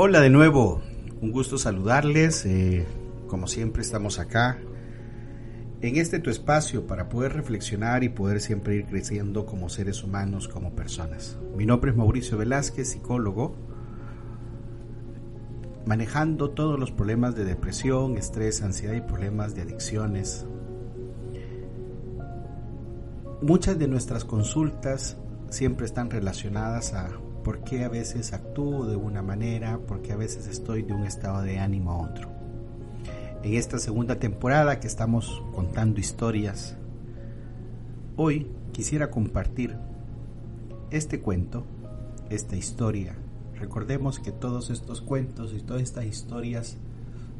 Hola de nuevo, un gusto saludarles. eh, como siempre estamos acá en este tu espacio para poder reflexionar y poder siempre ir creciendo como seres humanos, como personas. Mi nombre es Mauricio Velázquez, psicólogo, manejando todos los problemas de depresión, estrés, ansiedad y problemas de adicciones. Muchas de nuestras consultas siempre están relacionadas a por qué a veces actúo de una manera, por qué a veces estoy de un estado de ánimo a otro. En esta segunda temporada que estamos contando historias, hoy quisiera compartir este cuento, esta historia. Recordemos que todos estos cuentos y todas estas historias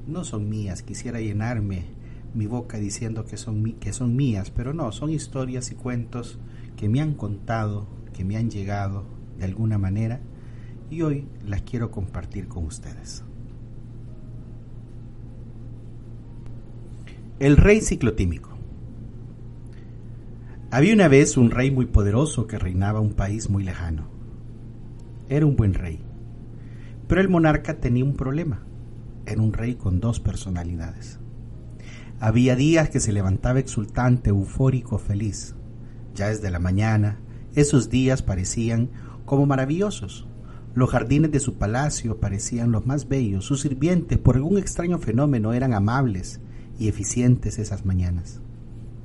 no son mías. Quisiera llenarme mi boca diciendo que son, que son mías, pero no, son historias y cuentos que me han contado, que me han llegado de alguna manera y hoy las quiero compartir con ustedes. El rey ciclotímico. Había una vez un rey muy poderoso que reinaba un país muy lejano. Era un buen rey, pero el monarca tenía un problema. Era un rey con dos personalidades. Había días que se levantaba exultante, eufórico, feliz. Ya desde la mañana, esos días parecían como maravillosos. Los jardines de su palacio parecían los más bellos. Sus sirvientes, por algún extraño fenómeno, eran amables y eficientes esas mañanas.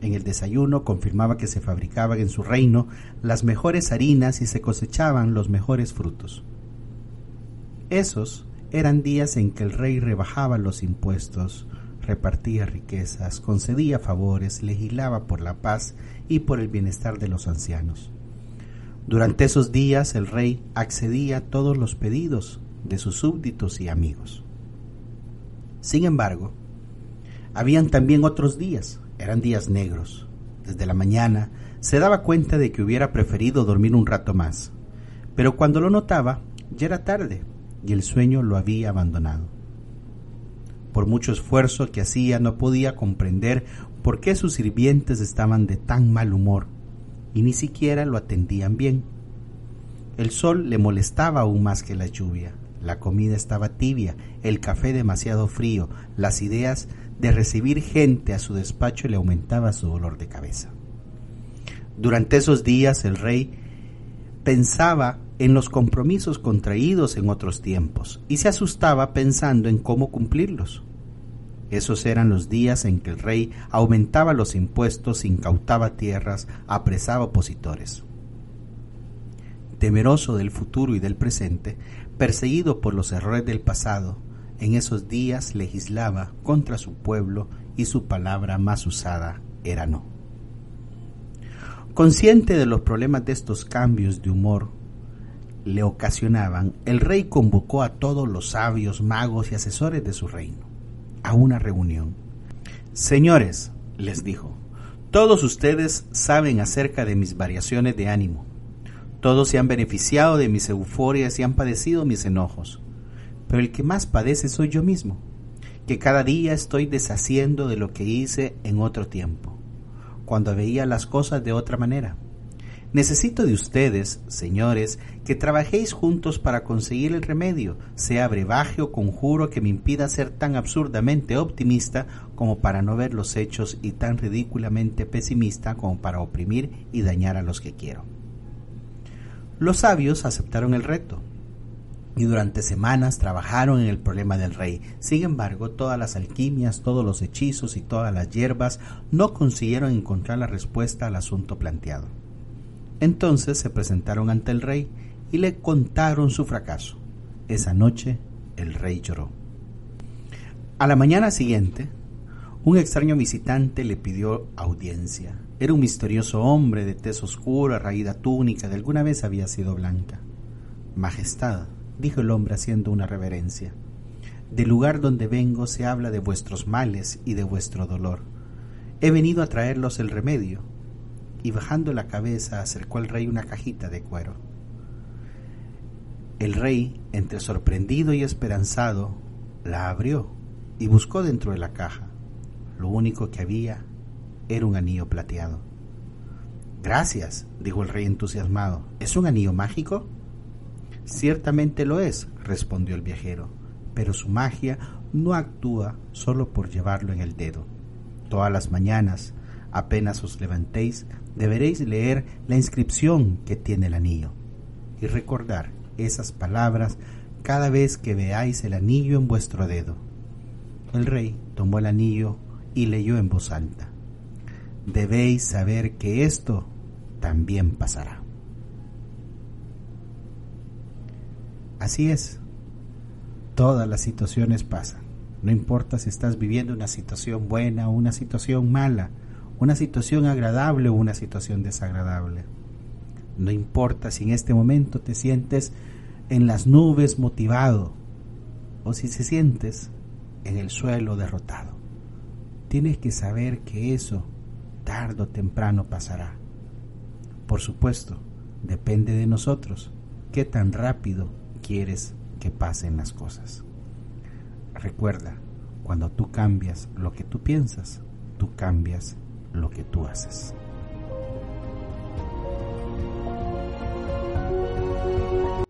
En el desayuno confirmaba que se fabricaban en su reino las mejores harinas y se cosechaban los mejores frutos. Esos eran días en que el rey rebajaba los impuestos, repartía riquezas, concedía favores, legislaba por la paz y por el bienestar de los ancianos. Durante esos días el rey accedía a todos los pedidos de sus súbditos y amigos. Sin embargo, habían también otros días, eran días negros. Desde la mañana se daba cuenta de que hubiera preferido dormir un rato más, pero cuando lo notaba ya era tarde y el sueño lo había abandonado. Por mucho esfuerzo que hacía no podía comprender por qué sus sirvientes estaban de tan mal humor y ni siquiera lo atendían bien. El sol le molestaba aún más que la lluvia, la comida estaba tibia, el café demasiado frío, las ideas de recibir gente a su despacho le aumentaba su dolor de cabeza. Durante esos días el rey pensaba en los compromisos contraídos en otros tiempos y se asustaba pensando en cómo cumplirlos. Esos eran los días en que el rey aumentaba los impuestos, incautaba tierras, apresaba opositores. Temeroso del futuro y del presente, perseguido por los errores del pasado, en esos días legislaba contra su pueblo y su palabra más usada era no. Consciente de los problemas de estos cambios de humor le ocasionaban, el rey convocó a todos los sabios, magos y asesores de su reino a una reunión. Señores, les dijo, todos ustedes saben acerca de mis variaciones de ánimo. Todos se han beneficiado de mis euforias y han padecido mis enojos. Pero el que más padece soy yo mismo, que cada día estoy deshaciendo de lo que hice en otro tiempo, cuando veía las cosas de otra manera. Necesito de ustedes, señores, que trabajéis juntos para conseguir el remedio, sea brebaje o conjuro que me impida ser tan absurdamente optimista como para no ver los hechos y tan ridículamente pesimista como para oprimir y dañar a los que quiero. Los sabios aceptaron el reto y durante semanas trabajaron en el problema del rey. Sin embargo, todas las alquimias, todos los hechizos y todas las hierbas no consiguieron encontrar la respuesta al asunto planteado. Entonces se presentaron ante el rey y le contaron su fracaso. Esa noche el rey lloró. A la mañana siguiente, un extraño visitante le pidió audiencia. Era un misterioso hombre de tez oscura, raída túnica, de alguna vez había sido blanca. Majestad, dijo el hombre haciendo una reverencia, del lugar donde vengo se habla de vuestros males y de vuestro dolor. He venido a traerlos el remedio. Y bajando la cabeza acercó al rey una cajita de cuero. El rey, entre sorprendido y esperanzado, la abrió y buscó dentro de la caja. Lo único que había era un anillo plateado. Gracias, dijo el rey entusiasmado. ¿Es un anillo mágico? Ciertamente lo es, respondió el viajero, pero su magia no actúa solo por llevarlo en el dedo. Todas las mañanas, apenas os levantéis, deberéis leer la inscripción que tiene el anillo y recordar esas palabras cada vez que veáis el anillo en vuestro dedo. El rey tomó el anillo y leyó en voz alta. Debéis saber que esto también pasará. Así es, todas las situaciones pasan. No importa si estás viviendo una situación buena o una situación mala, una situación agradable o una situación desagradable. No importa si en este momento te sientes en las nubes motivado o si se sientes en el suelo derrotado. Tienes que saber que eso tarde o temprano pasará. Por supuesto, depende de nosotros qué tan rápido quieres que pasen las cosas. Recuerda, cuando tú cambias lo que tú piensas, tú cambias lo que tú haces.